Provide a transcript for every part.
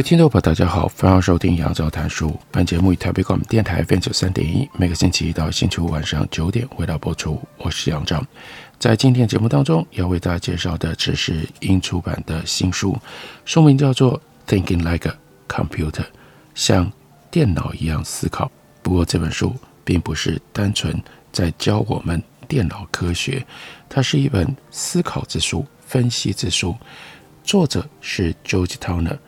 位听众朋友，大家好，欢迎收听杨照谈书。本节目以台北广播电台 FM 九三点一，每个星期一到星期五晚上九点为大家播出。我是杨照，在今天节目当中要为大家介绍的，这是英出版的新书，书名叫做《Thinking Like a Computer》，像电脑一样思考。不过这本书并不是单纯在教我们电脑科学，它是一本思考之书、分析之书。作者是 George Towner。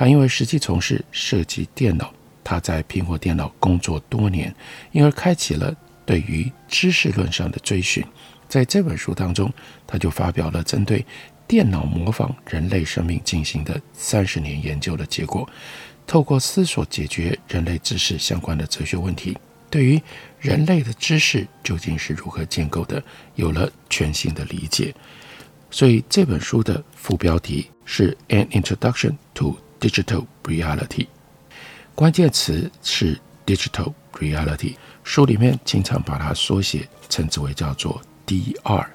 他因为实际从事设计电脑，他在苹果电脑工作多年，因而开启了对于知识论上的追寻。在这本书当中，他就发表了针对电脑模仿人类生命进行的三十年研究的结果，透过思索解决人类知识相关的哲学问题，对于人类的知识究竟是如何建构的，有了全新的理解。所以这本书的副标题是《An Introduction to》Digital reality，关键词是 digital reality。书里面经常把它缩写称之为叫做 DR。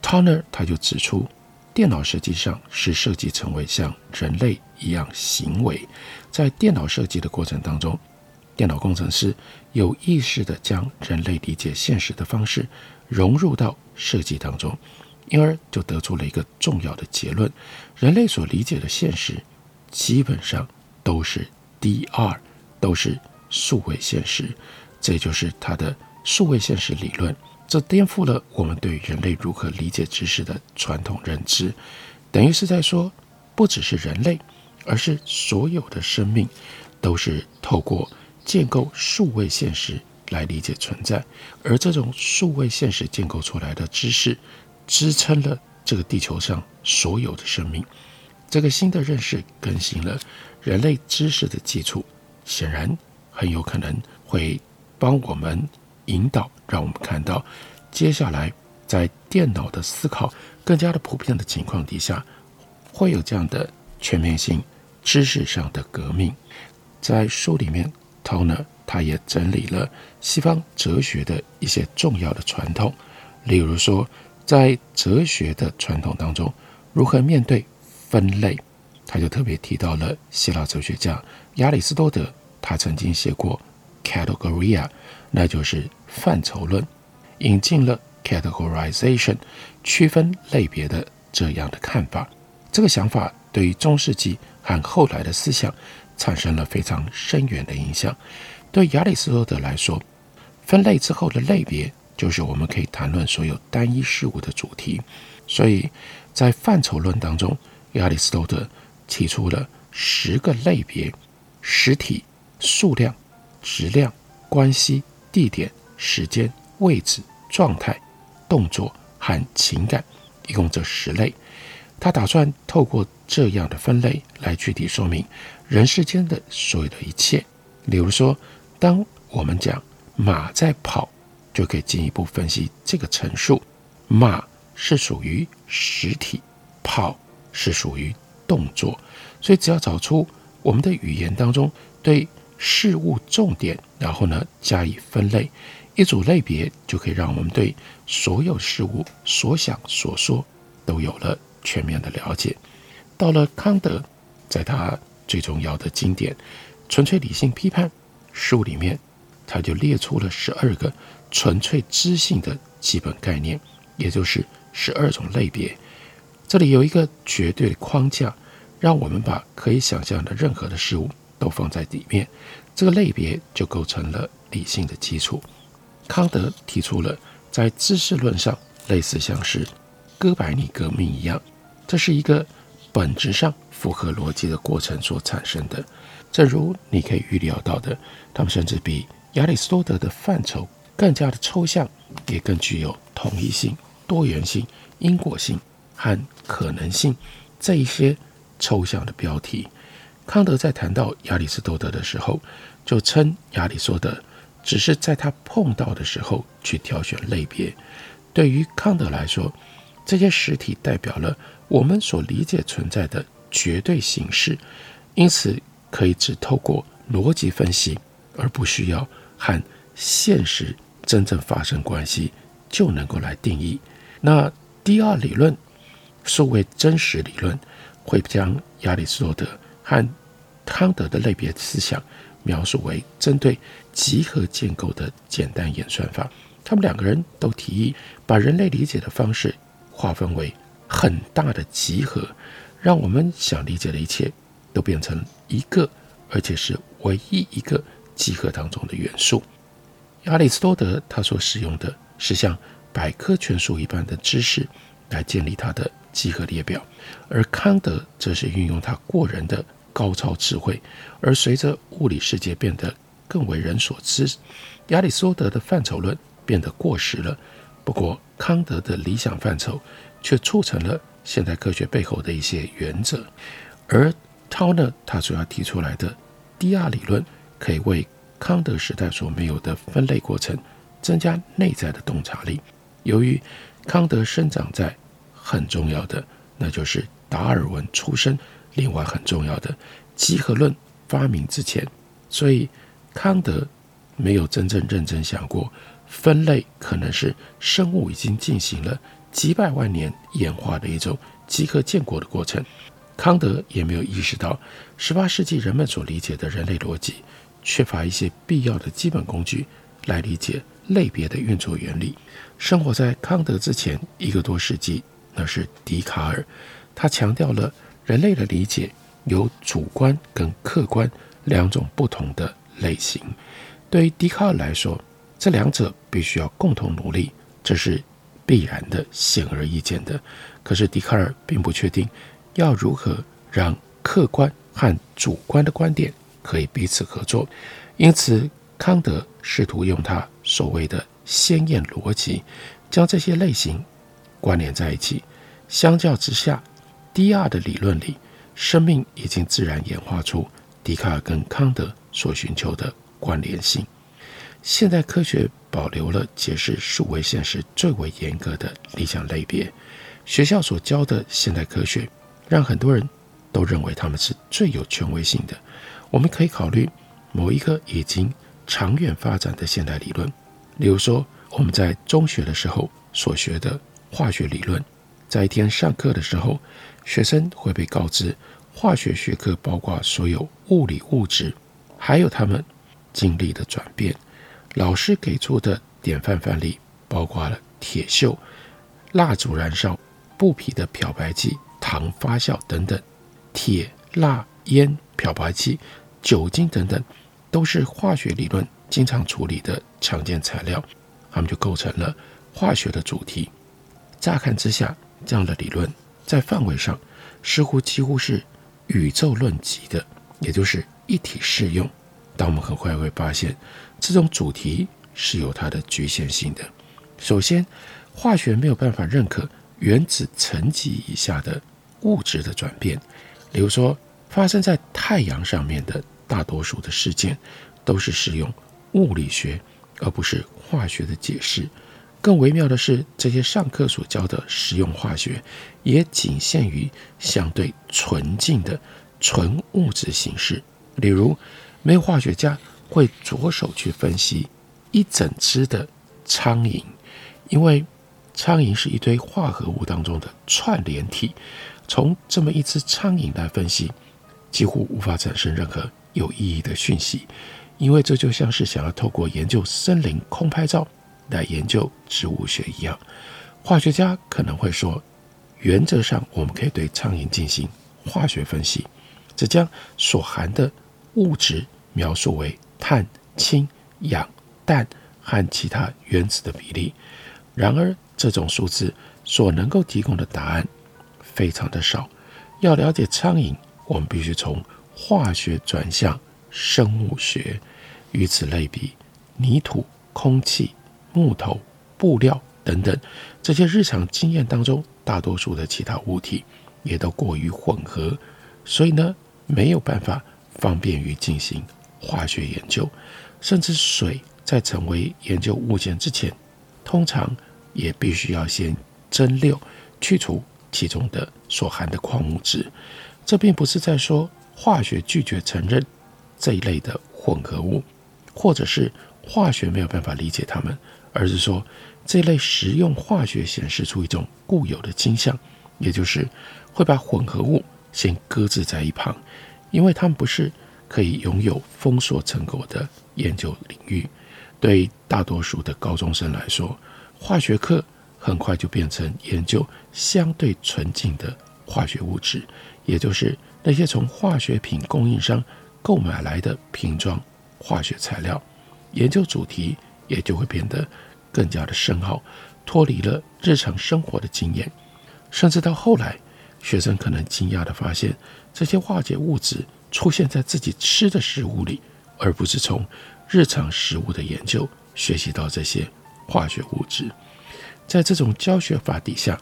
Toner 他就指出，电脑实际上是设计成为像人类一样行为，在电脑设计的过程当中，电脑工程师有意识地将人类理解现实的方式融入到设计当中，因而就得出了一个重要的结论：人类所理解的现实。基本上都是 DR，都是数位现实，这就是它的数位现实理论。这颠覆了我们对人类如何理解知识的传统认知，等于是在说，不只是人类，而是所有的生命都是透过建构数位现实来理解存在，而这种数位现实建构出来的知识，支撑了这个地球上所有的生命。这个新的认识更新了人类知识的基础，显然很有可能会帮我们引导，让我们看到接下来在电脑的思考更加的普遍的情况底下，会有这样的全面性知识上的革命。在书里面，Toner 他也整理了西方哲学的一些重要的传统，例如说，在哲学的传统当中，如何面对。分类，他就特别提到了希腊哲学家亚里士多德，他曾经写过 categoria，那就是范畴论，引进了 categorization，区分类别的这样的看法。这个想法对于中世纪和后来的思想产生了非常深远的影响。对亚里士多德来说，分类之后的类别就是我们可以谈论所有单一事物的主题。所以在范畴论当中，亚里士多德提出了十个类别：实体、数量、质量、关系、地点、时间、位置、状态、动作和情感，一共这十类。他打算透过这样的分类来具体说明人世间的所有的一切。比如说，当我们讲马在跑，就可以进一步分析这个陈述：马是属于实体，跑。是属于动作，所以只要找出我们的语言当中对事物重点，然后呢加以分类，一组类别就可以让我们对所有事物所想所说都有了全面的了解。到了康德，在他最重要的经典《纯粹理性批判》书里面，他就列出了十二个纯粹知性的基本概念，也就是十二种类别。这里有一个绝对的框架，让我们把可以想象的任何的事物都放在里面，这个类别就构成了理性的基础。康德提出了在知识论上类似像是哥白尼革命一样，这是一个本质上符合逻辑的过程所产生的。正如你可以预料到的，他们甚至比亚里士多德的范畴更加的抽象，也更具有统一性、多元性、因果性。和可能性这一些抽象的标题。康德在谈到亚里士多德的时候，就称亚里士多德只是在他碰到的时候去挑选类别。对于康德来说，这些实体代表了我们所理解存在的绝对形式，因此可以只透过逻辑分析，而不需要和现实真正发生关系，就能够来定义。那第二理论，数位真实理论，会将亚里士多德和康德的类别思想描述为针对集合建构的简单演算法。他们两个人都提议把人类理解的方式划分为很大的集合，让我们想理解的一切都变成一个，而且是唯一一个集合当中的元素。亚里士多德他所使用的是像百科全书一般的知识来建立他的集合列表，而康德则是运用他过人的高超智慧。而随着物理世界变得更为人所知，亚里士多德的范畴论。变得过时了。不过，康德的理想范畴却促成了现代科学背后的一些原则。而 Tauner 他所要提出来的 DR 理论，可以为康德时代所没有的分类过程增加内在的洞察力。由于康德生长在很重要的，那就是达尔文出生，另外很重要的集合论发明之前，所以康德没有真正认真想过。分类可能是生物已经进行了几百万年演化的一种集合建构的过程。康德也没有意识到，十八世纪人们所理解的人类逻辑缺乏一些必要的基本工具来理解类别的运作原理。生活在康德之前一个多世纪，那是笛卡尔，他强调了人类的理解有主观跟客观两种不同的类型。对于笛卡尔来说，这两者必须要共同努力，这是必然的、显而易见的。可是笛卡尔并不确定要如何让客观和主观的观点可以彼此合作，因此康德试图用他所谓的先验逻辑，将这些类型关联在一起。相较之下，DR 的理论里，生命已经自然演化出笛卡尔跟康德所寻求的关联性。现代科学保留了解释数位现实最为严格的理想类别。学校所教的现代科学，让很多人都认为他们是最有权威性的。我们可以考虑某一个已经长远发展的现代理论，例如说我们在中学的时候所学的化学理论。在一天上课的时候，学生会被告知，化学学科包括所有物理物质，还有它们经历的转变。老师给出的典范范例包括了铁锈、蜡烛燃烧、布匹的漂白剂、糖发酵等等。铁、蜡、烟、漂白剂、酒精等等，都是化学理论经常处理的常见材料，它们就构成了化学的主题。乍看之下，这样的理论在范围上似乎几乎是宇宙论级的，也就是一体适用。但我们很快会发现，这种主题是有它的局限性的。首先，化学没有办法认可原子层级以下的物质的转变。例如说，发生在太阳上面的大多数的事件，都是使用物理学而不是化学的解释。更微妙的是，这些上课所教的实用化学，也仅限于相对纯净的纯物质形式。例如，没有化学家会着手去分析一整只的苍蝇，因为苍蝇是一堆化合物当中的串联体。从这么一只苍蝇来分析，几乎无法产生任何有意义的讯息，因为这就像是想要透过研究森林空拍照来研究植物学一样。化学家可能会说，原则上我们可以对苍蝇进行化学分析，这将所含的。物质描述为碳、氢、氧、氮和其他原子的比例。然而，这种数字所能够提供的答案非常的少。要了解苍蝇，我们必须从化学转向生物学。与此类比，泥土、空气、木头、布料等等这些日常经验当中大多数的其他物体也都过于混合，所以呢，没有办法方便于进行化学研究。甚至水在成为研究物件之前，通常也必须要先蒸馏，去除其中的所含的矿物质。这并不是在说化学拒绝承认这一类的混合物，或者是化学没有办法理解它们，而是说。这类实用化学显示出一种固有的倾向，也就是会把混合物先搁置在一旁，因为它们不是可以拥有丰硕成果的研究领域。对大多数的高中生来说，化学课很快就变成研究相对纯净的化学物质，也就是那些从化学品供应商购买来的瓶装化学材料。研究主题也就会变得。更加的深奥，脱离了日常生活的经验，甚至到后来，学生可能惊讶地发现，这些化学物质出现在自己吃的食物里，而不是从日常食物的研究学习到这些化学物质。在这种教学法底下，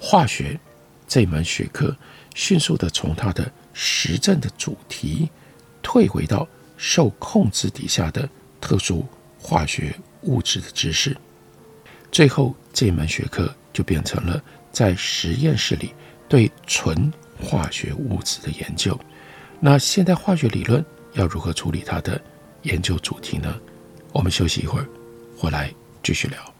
化学这门学科迅速地从它的实证的主题，退回到受控制底下的特殊化学。物质的知识，最后这门学科就变成了在实验室里对纯化学物质的研究。那现代化学理论要如何处理它的研究主题呢？我们休息一会儿，回来继续聊。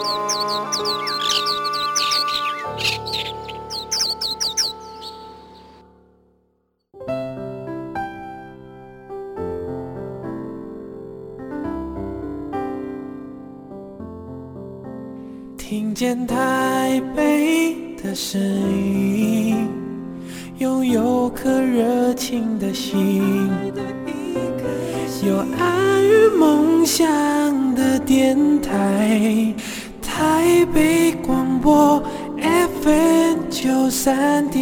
声音，拥有颗热情的心，有爱与梦想的电台，台北广播 FM 九三点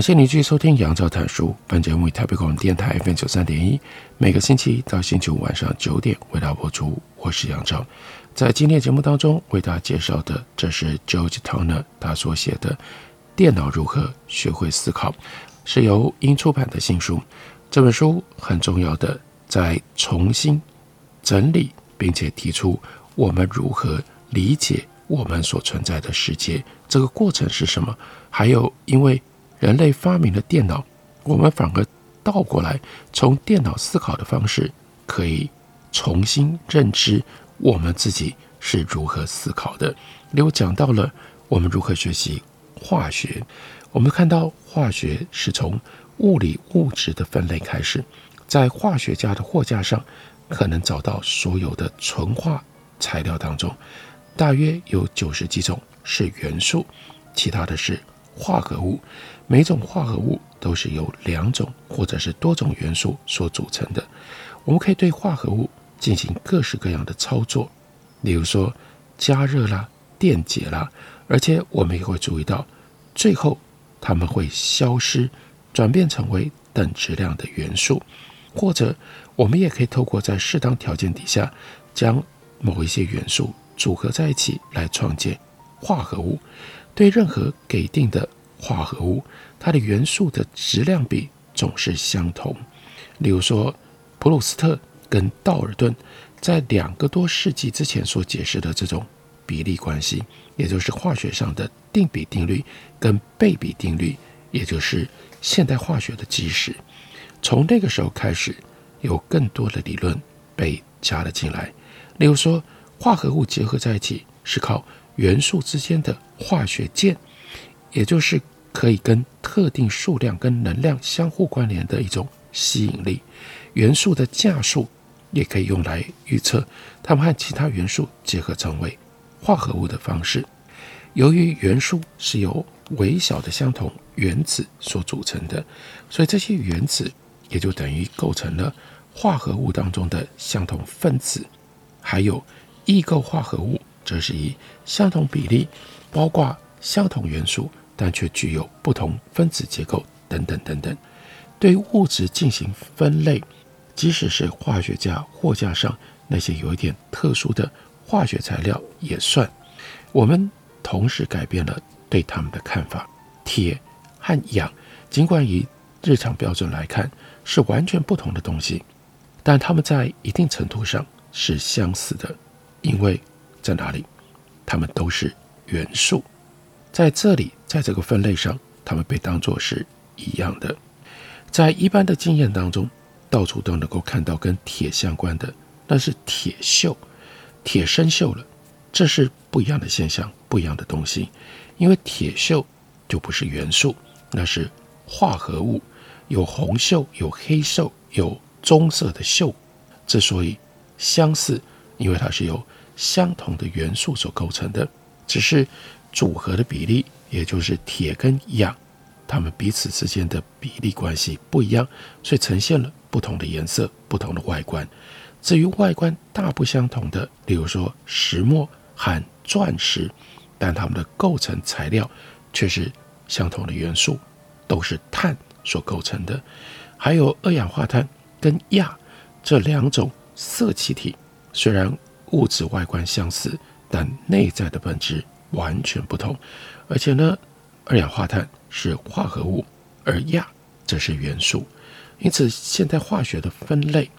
感谢您继续收听《杨照谈书》。本节目以台北广播电台 FM 九三点一，每个星期一到星期五晚上九点为大家播出。我是杨照，在今天节目当中为大家介绍的，这是 George Towner 他所写的《电脑如何学会思考》，是由英出版的新书。这本书很重要的，在重新整理并且提出我们如何理解我们所存在的世界，这个过程是什么？还有因为。人类发明了电脑，我们反而倒过来，从电脑思考的方式，可以重新认知我们自己是如何思考的。例如讲到了我们如何学习化学，我们看到化学是从物理物质的分类开始，在化学家的货架上，可能找到所有的纯化材料当中，大约有九十几种是元素，其他的是化合物。每种化合物都是由两种或者是多种元素所组成的。我们可以对化合物进行各式各样的操作，例如说加热啦、电解啦，而且我们也会注意到，最后它们会消失，转变成为等质量的元素。或者，我们也可以透过在适当条件底下，将某一些元素组合在一起来创建化合物。对任何给定的化合物，它的元素的质量比总是相同。例如说，普鲁斯特跟道尔顿在两个多世纪之前所解释的这种比例关系，也就是化学上的定比定律跟倍比定律，也就是现代化学的基石。从那个时候开始，有更多的理论被加了进来。例如说，化合物结合在一起是靠元素之间的化学键，也就是可以跟特定数量跟能量相互关联的一种吸引力。元素的价数也可以用来预测它们和其他元素结合成为化合物的方式。由于元素是由微小的相同原子所组成的，所以这些原子也就等于构成了化合物当中的相同分子。还有异构化合物，则是以相同比例，包括相同元素，但却具有不同分子结构等等等等。对物质进行分类，即使是化学家货架上那些有一点特殊的化学材料也算。我们同时改变了对它们的看法。铁和氧，尽管以日常标准来看是完全不同的东西，但它们在一定程度上。是相似的，因为在哪里，它们都是元素，在这里，在这个分类上，它们被当作是一样的。在一般的经验当中，到处都能够看到跟铁相关的，那是铁锈，铁生锈了，这是不一样的现象，不一样的东西。因为铁锈就不是元素，那是化合物，有红锈，有黑锈，有棕色的锈。之所以相似，因为它是由相同的元素所构成的，只是组合的比例，也就是铁跟氧，它们彼此之间的比例关系不一样，所以呈现了不同的颜色、不同的外观。至于外观大不相同的，例如说石墨和钻石，但它们的构成材料却是相同的元素，都是碳所构成的。还有二氧化碳跟氩这两种。色气体虽然物质外观相似，但内在的本质完全不同。而且呢，二氧化碳是化合物，而氬则是元素。因此，现代化学的分类，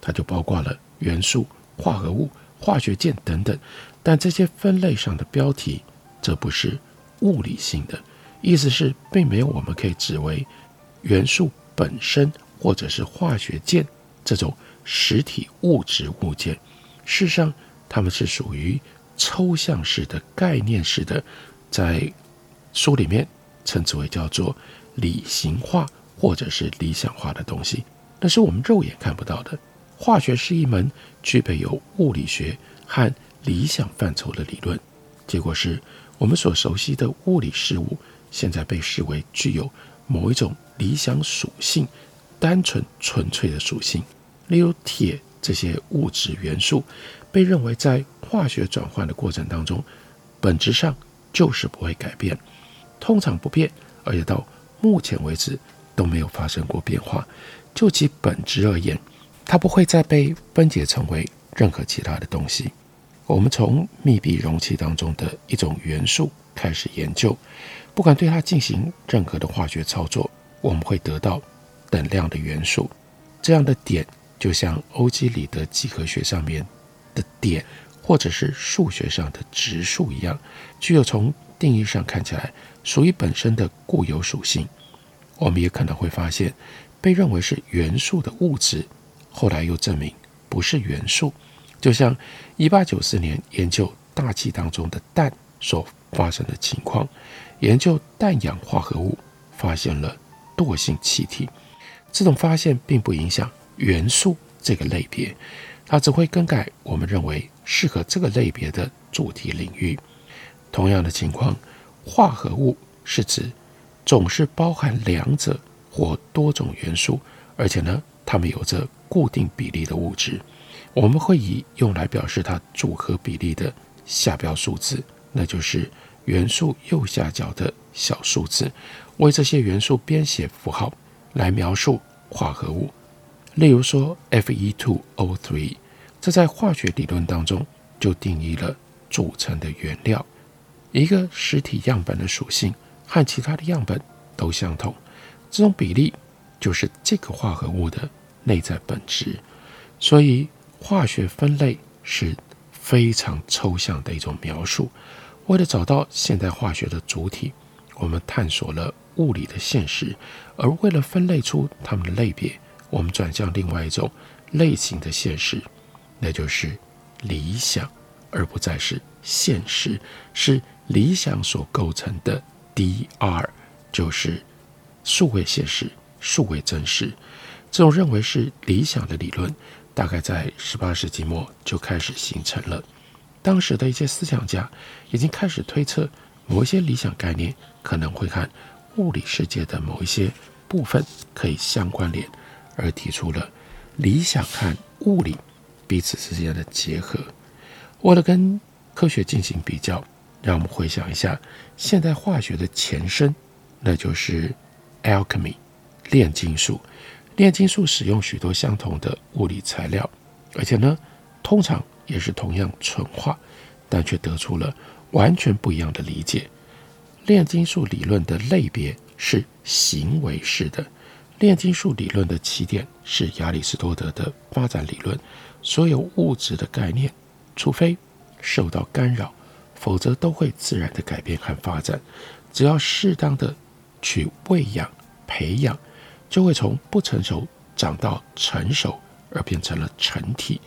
它就包括了元素、化合物、化学键等等。但这些分类上的标题，这不是物理性的，意思是并没有我们可以指为元素本身，或者是化学键这种。实体物质物件，事实上，它们是属于抽象式的概念式的，在书里面称之为叫做理型化或者是理想化的东西，那是我们肉眼看不到的。化学是一门具备有物理学和理想范畴的理论，结果是我们所熟悉的物理事物，现在被视为具有某一种理想属性，单纯纯粹的属性。例如铁这些物质元素，被认为在化学转换的过程当中，本质上就是不会改变，通常不变，而且到目前为止都没有发生过变化。就其本质而言，它不会再被分解成为任何其他的东西。我们从密闭容器当中的一种元素开始研究，不管对它进行任何的化学操作，我们会得到等量的元素，这样的点。就像欧几里得几何学上面的点，或者是数学上的质数一样，具有从定义上看起来属于本身的固有属性。我们也可能会发现，被认为是元素的物质，后来又证明不是元素。就像一八九四年研究大气当中的氮所发生的情况，研究氮氧化合物发现了惰性气体。这种发现并不影响。元素这个类别，它只会更改我们认为适合这个类别的主题领域。同样的情况，化合物是指总是包含两者或多种元素，而且呢，它们有着固定比例的物质。我们会以用来表示它组合比例的下标数字，那就是元素右下角的小数字，为这些元素编写符号来描述化合物。例如说，Fe2O3，这在化学理论当中就定义了组成的原料。一个实体样本的属性和其他的样本都相同，这种比例就是这个化合物的内在本质。所以，化学分类是非常抽象的一种描述。为了找到现代化学的主体，我们探索了物理的现实；而为了分类出它们的类别，我们转向另外一种类型的现实，那就是理想，而不再是现实，是理想所构成的 DR，就是数位现实、数位真实。这种认为是理想的理论。大概在十八世纪末就开始形成了。当时的一些思想家已经开始推测，某一些理想概念可能会和物理世界的某一些部分可以相关联，而提出了理想和物理彼此之间的结合。为了跟科学进行比较，让我们回想一下现代化学的前身，那就是 alchemy，炼金术。炼金术使用许多相同的物理材料，而且呢，通常也是同样纯化，但却得出了完全不一样的理解。炼金术理论的类别是行为式的。炼金术理论的起点是亚里士多德的发展理论，所有物质的概念，除非受到干扰，否则都会自然的改变和发展。只要适当的去喂养、培养。就会从不成熟长到成熟，而变成了成体。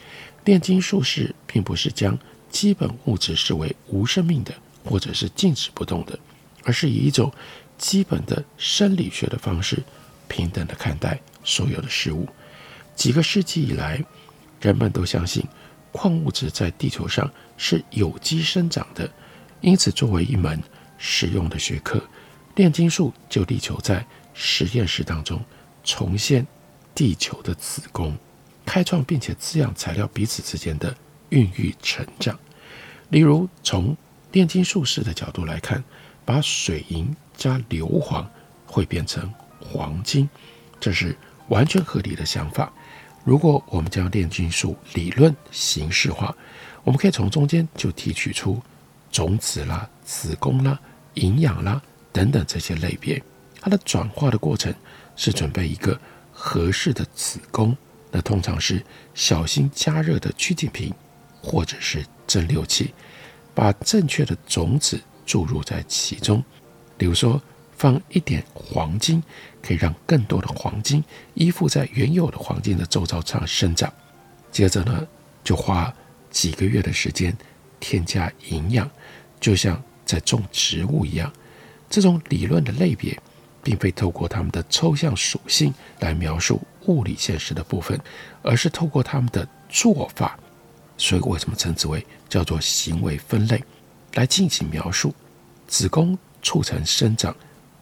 炼金术士并不是将基本物质视为无生命的，或者是静止不动的，而是以一种基本的生理学的方式，平等的看待所有的事物。几个世纪以来，人们都相信矿物质在地球上是有机生长的，因此作为一门实用的学科，炼金术就力求在实验室当中。重现地球的子宫，开创并且滋养材料彼此之间的孕育成长。例如，从炼金术士的角度来看，把水银加硫磺会变成黄金，这是完全合理的想法。如果我们将炼金术理论形式化，我们可以从中间就提取出种子啦、子宫啦、营养啦等等这些类别，它的转化的过程。是准备一个合适的子宫，那通常是小心加热的曲径瓶，或者是蒸馏器，把正确的种子注入在其中。比如说，放一点黄金，可以让更多的黄金依附在原有的黄金的周遭上生长。接着呢，就花几个月的时间添加营养，就像在种植物一样。这种理论的类别。并非透过他们的抽象属性来描述物理现实的部分，而是透过他们的做法，所以为什么称之为叫做行为分类，来进行描述。子宫促成生长，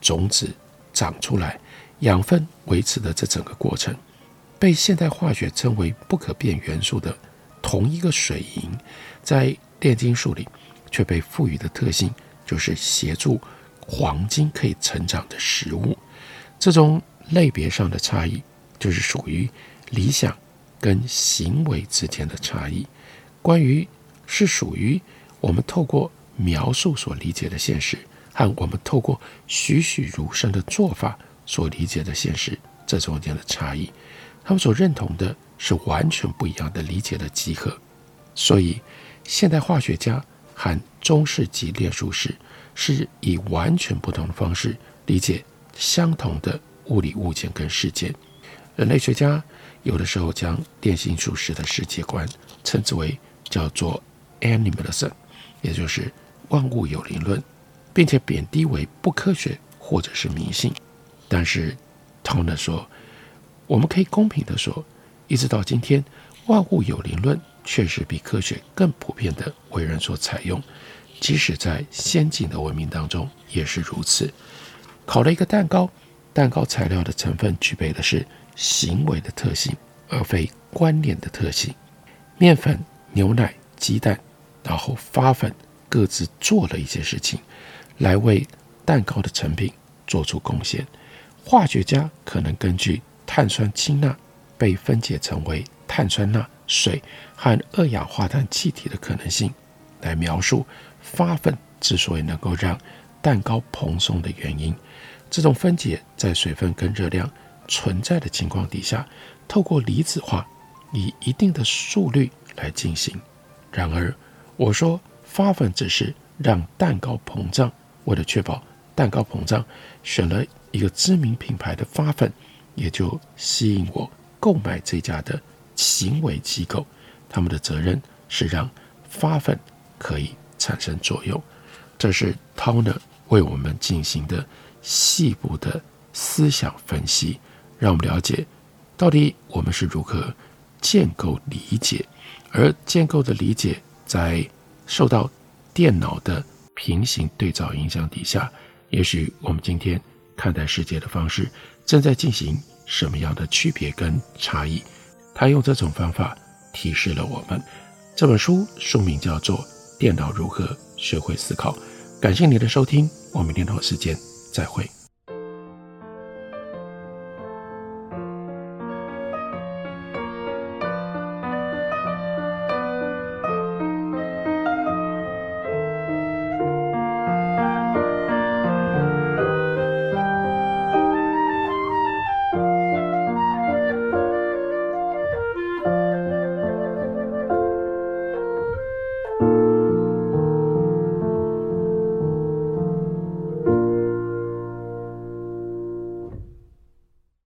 种子长出来，养分维持的这整个过程，被现代化学称为不可变元素的同一个水银，在炼金术里却被赋予的特性就是协助。黄金可以成长的食物，这种类别上的差异，就是属于理想跟行为之间的差异。关于是属于我们透过描述所理解的现实，和我们透过栩栩如生的做法所理解的现实，这中间的差异，他们所认同的是完全不一样的理解的集合。所以，现代化学家和中世纪炼术士。是以完全不同的方式理解相同的物理物件跟事件。人类学家有的时候将炼金术士的世界观称之为叫做 animalism，也就是万物有灵论，并且贬低为不科学或者是迷信。但是 Toner 说，我们可以公平的说，一直到今天，万物有灵论确实比科学更普遍的为人所采用。即使在先进的文明当中也是如此。烤了一个蛋糕，蛋糕材料的成分具备的是行为的特性，而非观念的特性。面粉、牛奶、鸡蛋，然后发粉，各自做了一些事情，来为蛋糕的成品做出贡献。化学家可能根据碳酸氢钠被分解成为碳酸钠、水和二氧化碳气体的可能性，来描述。发粉之所以能够让蛋糕蓬松的原因。这种分解在水分跟热量存在的情况底下，透过离子化以一定的速率来进行。然而，我说发粉只是让蛋糕膨胀，为了确保蛋糕膨胀，选了一个知名品牌的发粉，也就吸引我购买这家的行为机构。他们的责任是让发粉可以产生作用。这是 Toner 为我们进行的细部的思想分析，让我们了解到底我们是如何建构理解，而建构的理解在受到电脑的平行对照影响底下，也许我们今天看待世界的方式正在进行什么样的区别跟差异。他用这种方法提示了我们。这本书书名叫做《电脑如何学会思考》。感谢您的收听，我们明天同一时间再会。